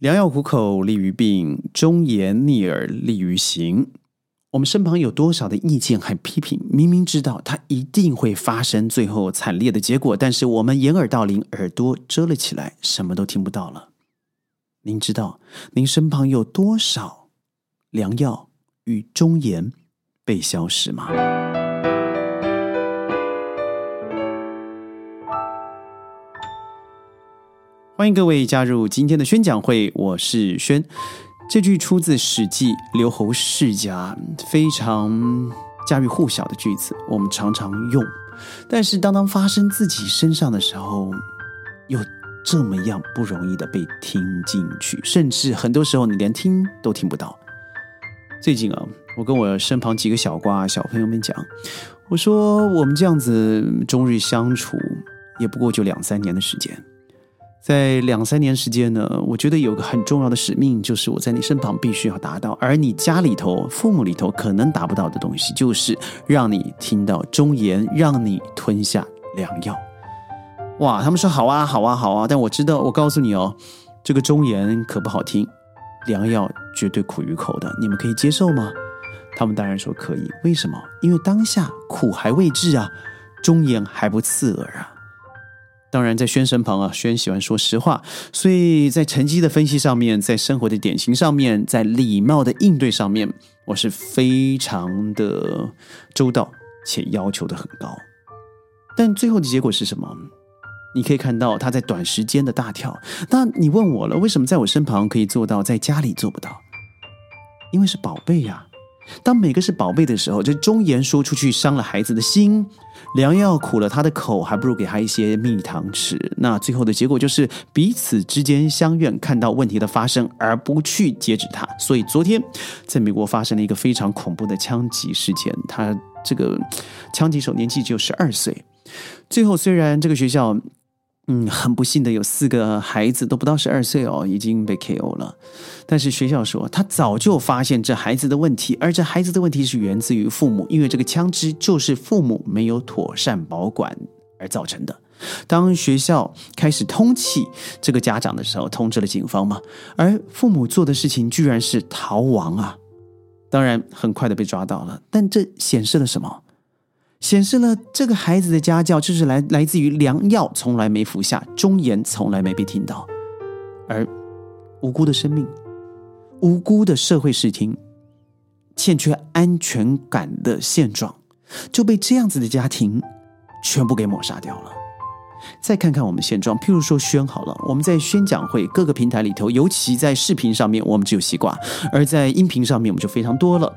良药苦口利于病，忠言逆耳利于行。我们身旁有多少的意见和批评？明明知道它一定会发生最后惨烈的结果，但是我们掩耳盗铃，耳朵遮了起来，什么都听不到了。您知道您身旁有多少良药与忠言被消失吗？欢迎各位加入今天的宣讲会，我是轩。这句出自《史记·刘侯世家》，非常家喻户晓的句子，我们常常用。但是当当发生自己身上的时候，又这么样不容易的被听进去，甚至很多时候你连听都听不到。最近啊，我跟我身旁几个小瓜小朋友们讲，我说我们这样子终日相处，也不过就两三年的时间。在两三年时间呢，我觉得有个很重要的使命，就是我在你身旁必须要达到，而你家里头、父母里头可能达不到的东西，就是让你听到忠言，让你吞下良药。哇，他们说好啊，好啊，好啊，但我知道，我告诉你哦，这个忠言可不好听，良药绝对苦于口的，你们可以接受吗？他们当然说可以，为什么？因为当下苦还未至啊，忠言还不刺耳啊。当然，在轩身旁啊，轩喜欢说实话，所以在成绩的分析上面，在生活的典型上面，在礼貌的应对上面，我是非常的周到且要求的很高。但最后的结果是什么？你可以看到他在短时间的大跳。那你问我了，为什么在我身旁可以做到，在家里做不到？因为是宝贝呀。当每个是宝贝的时候，这忠言说出去伤了孩子的心，良药苦了他的口，还不如给他一些蜜糖吃。那最后的结果就是彼此之间相怨，看到问题的发生而不去截止它。所以昨天在美国发生了一个非常恐怖的枪击事件，他这个枪击手年纪只有十二岁。最后虽然这个学校。嗯，很不幸的，有四个孩子都不到十二岁哦，已经被 KO 了。但是学校说，他早就发现这孩子的问题，而这孩子的问题是源自于父母，因为这个枪支就是父母没有妥善保管而造成的。当学校开始通缉这个家长的时候，通知了警方嘛，而父母做的事情居然是逃亡啊！当然，很快的被抓到了，但这显示了什么？显示了这个孩子的家教就是来来自于良药从来没服下，忠言从来没被听到，而无辜的生命、无辜的社会视听、欠缺安全感的现状，就被这样子的家庭全部给抹杀掉了。再看看我们现状，譬如说宣好了，我们在宣讲会各个平台里头，尤其在视频上面，我们只有西瓜；而在音频上面，我们就非常多了。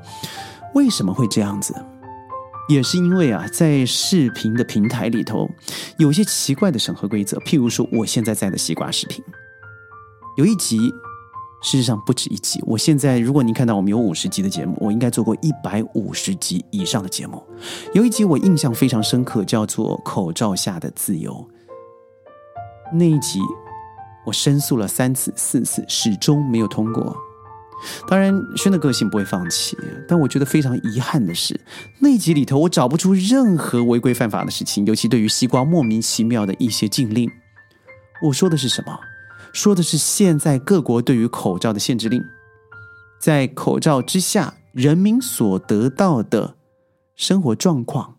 为什么会这样子？也是因为啊，在视频的平台里头，有些奇怪的审核规则。譬如说，我现在在的西瓜视频，有一集，事实上不止一集。我现在，如果您看到我们有五十集的节目，我应该做过一百五十集以上的节目。有一集我印象非常深刻，叫做《口罩下的自由》。那一集，我申诉了三次、四次，始终没有通过。当然，轩的个性不会放弃，但我觉得非常遗憾的是，那集里头我找不出任何违规犯法的事情，尤其对于西瓜莫名其妙的一些禁令。我说的是什么？说的是现在各国对于口罩的限制令，在口罩之下，人民所得到的生活状况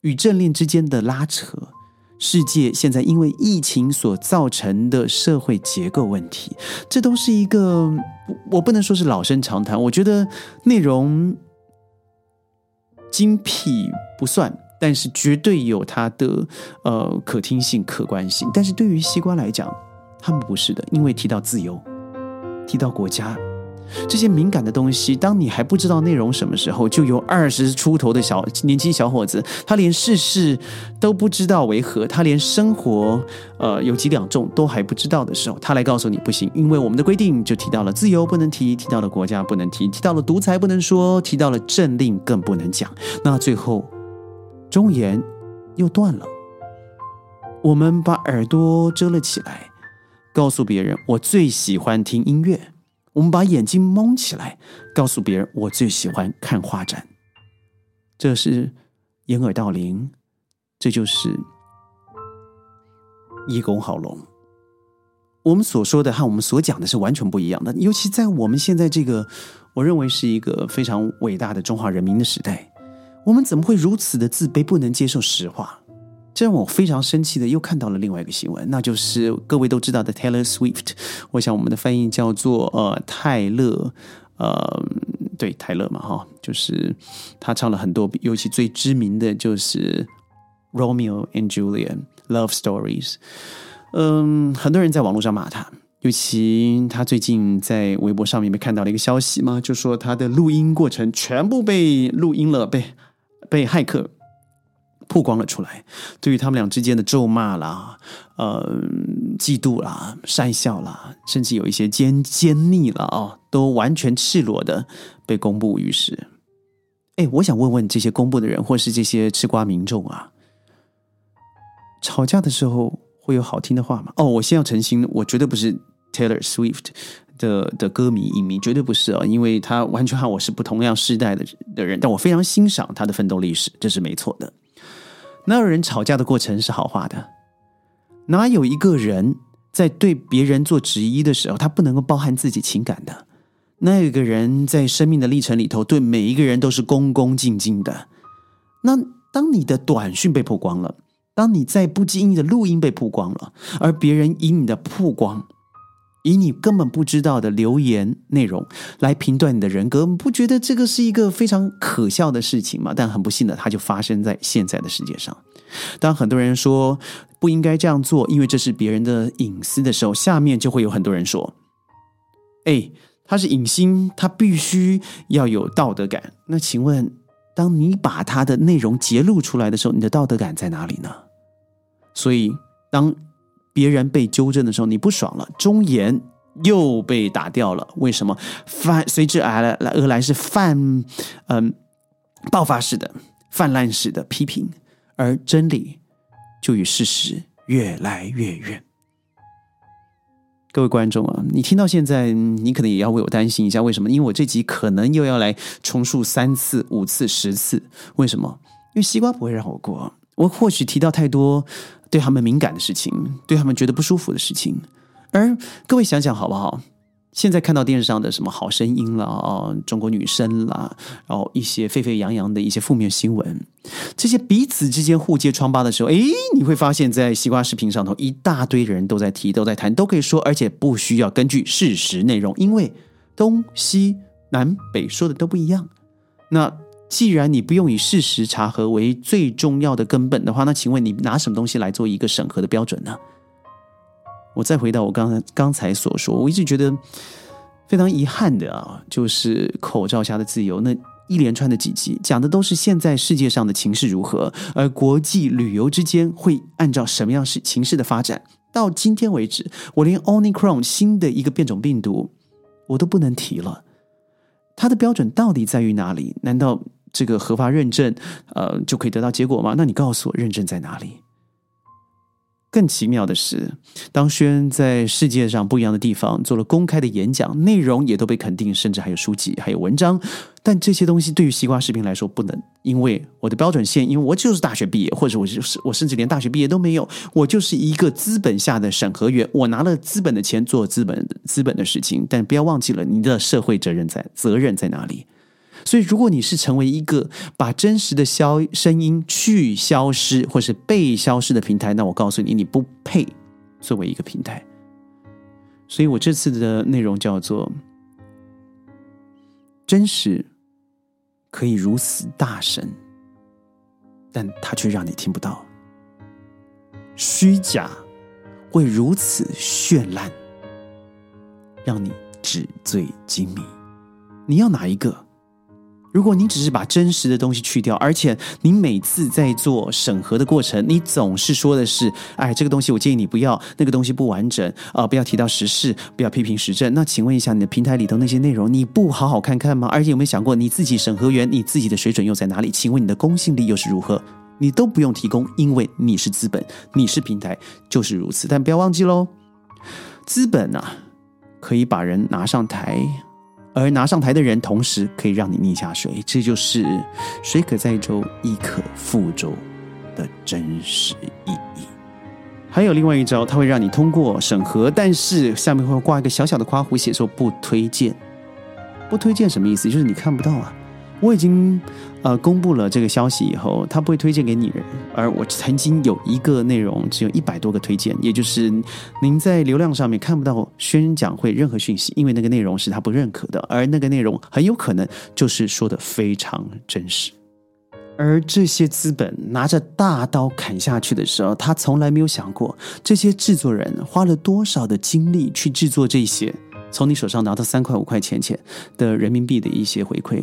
与政令之间的拉扯。世界现在因为疫情所造成的社会结构问题，这都是一个我不能说是老生常谈。我觉得内容精辟不算，但是绝对有它的呃可听性、可观性。但是对于西瓜来讲，他们不是的，因为提到自由，提到国家。这些敏感的东西，当你还不知道内容什么时候，就有二十出头的小年轻小伙子，他连世事都不知道为何，他连生活呃有几两重都还不知道的时候，他来告诉你不行，因为我们的规定就提到了自由不能提，提到了国家不能提，提到了独裁不能说，提到了政令更不能讲。那最后忠言又断了，我们把耳朵遮了起来，告诉别人我最喜欢听音乐。我们把眼睛蒙起来，告诉别人我最喜欢看画展，这是掩耳盗铃，这就是一公好龙。我们所说的和我们所讲的是完全不一样的。尤其在我们现在这个，我认为是一个非常伟大的中华人民的时代，我们怎么会如此的自卑，不能接受实话？这让我非常生气的，又看到了另外一个新闻，那就是各位都知道的 Taylor Swift。我想我们的翻译叫做呃泰勒，呃对泰勒嘛哈，就是他唱了很多，尤其最知名的就是《Romeo and Juliet》Love Stories。嗯，很多人在网络上骂他，尤其他最近在微博上面被看到了一个消息嘛，就说他的录音过程全部被录音了，被被骇客。曝光了出来，对于他们俩之间的咒骂啦、呃、嫉妒啦、讪笑啦，甚至有一些奸奸逆了啊，都完全赤裸的被公布于世。哎，我想问问这些公布的人，或是这些吃瓜民众啊，吵架的时候会有好听的话吗？哦，我先要澄清，我绝对不是 Taylor Swift 的的歌迷影迷，绝对不是啊，因为他完全和我是不同样世代的的人，但我非常欣赏他的奋斗历史，这是没错的。哪有人吵架的过程是好话的？哪有一个人在对别人做质疑的时候，他不能够包含自己情感的？哪有个人在生命的历程里头，对每一个人都是恭恭敬敬的？那当你的短讯被曝光了，当你在不经意的录音被曝光了，而别人以你的曝光，以你根本不知道的留言内容来评断你的人格，不觉得这个是一个非常可笑的事情吗？但很不幸的，它就发生在现在的世界上。当很多人说不应该这样做，因为这是别人的隐私的时候，下面就会有很多人说：“哎，他是影星，他必须要有道德感。”那请问，当你把他的内容揭露出来的时候，你的道德感在哪里呢？所以，当别人被纠正的时候，你不爽了，忠言又被打掉了。为什么？泛随之而来而来是泛嗯爆发式的、泛滥式的批评，而真理就与事实越来越远。各位观众啊，你听到现在，你可能也要为我担心一下，为什么？因为我这集可能又要来重述三次、五次、十次。为什么？因为西瓜不会让我过。我或许提到太多对他们敏感的事情，对他们觉得不舒服的事情。而各位想想好不好？现在看到电视上的什么好声音啦、中国女生啦，然后一些沸沸扬扬的一些负面新闻，这些彼此之间互揭疮疤的时候，诶，你会发现在西瓜视频上头一大堆人都在提、都在谈、都可以说，而且不需要根据事实内容，因为东西南北说的都不一样。那既然你不用以事实查核为最重要的根本的话，那请问你拿什么东西来做一个审核的标准呢？我再回到我刚才刚才所说，我一直觉得非常遗憾的啊，就是口罩下的自由那一连串的几集，讲的都是现在世界上的情势如何，而国际旅游之间会按照什么样是情势的发展。到今天为止，我连 Omicron 新的一个变种病毒我都不能提了，它的标准到底在于哪里？难道这个合法认证呃就可以得到结果吗？那你告诉我，认证在哪里？更奇妙的是，当轩在世界上不一样的地方做了公开的演讲，内容也都被肯定，甚至还有书籍、还有文章。但这些东西对于西瓜视频来说不能，因为我的标准线，因为我就是大学毕业，或者我就是我甚至连大学毕业都没有，我就是一个资本下的审核员，我拿了资本的钱做资本资本的事情。但不要忘记了，你的社会责任在责任在哪里？所以，如果你是成为一个把真实的消声音去消失，或是被消失的平台，那我告诉你，你不配作为一个平台。所以我这次的内容叫做“真实可以如此大声，但它却让你听不到；虚假会如此绚烂，让你纸醉金迷。你要哪一个？”如果你只是把真实的东西去掉，而且你每次在做审核的过程，你总是说的是：“哎，这个东西我建议你不要，那个东西不完整啊，不要提到时事，不要批评时政。”那请问一下，你的平台里头那些内容，你不好好看看吗？而且有没有想过，你自己审核员，你自己的水准又在哪里？请问你的公信力又是如何？你都不用提供，因为你是资本，你是平台，就是如此。但不要忘记喽，资本啊，可以把人拿上台。而拿上台的人，同时可以让你逆下水，这就是“水可载舟，亦可覆舟”的真实意义。还有另外一招，它会让你通过审核，但是下面会挂一个小小的夸弧，写说不推荐。不推荐什么意思？就是你看不到啊。我已经呃公布了这个消息以后，他不会推荐给你人。而我曾经有一个内容只有一百多个推荐，也就是您在流量上面看不到宣讲会任何讯息，因为那个内容是他不认可的，而那个内容很有可能就是说的非常真实。而这些资本拿着大刀砍下去的时候，他从来没有想过这些制作人花了多少的精力去制作这些，从你手上拿到三块五块钱钱的人民币的一些回馈。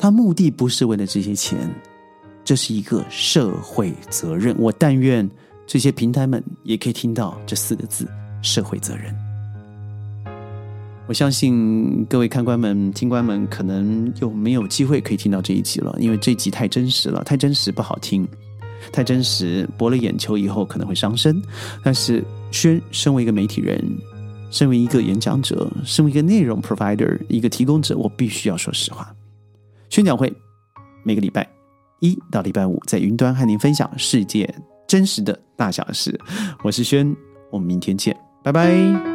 他目的不是为了这些钱，这是一个社会责任。我但愿这些平台们也可以听到这四个字：社会责任。我相信各位看官们、听官们可能又没有机会可以听到这一集了，因为这集太真实了，太真实不好听，太真实博了眼球以后可能会伤身。但是轩身为一个媒体人，身为一个演讲者，身为一个内容 provider，一个提供者，我必须要说实话。宣讲会每个礼拜一到礼拜五在云端和您分享世界真实的大小事。我是轩，我们明天见，拜拜。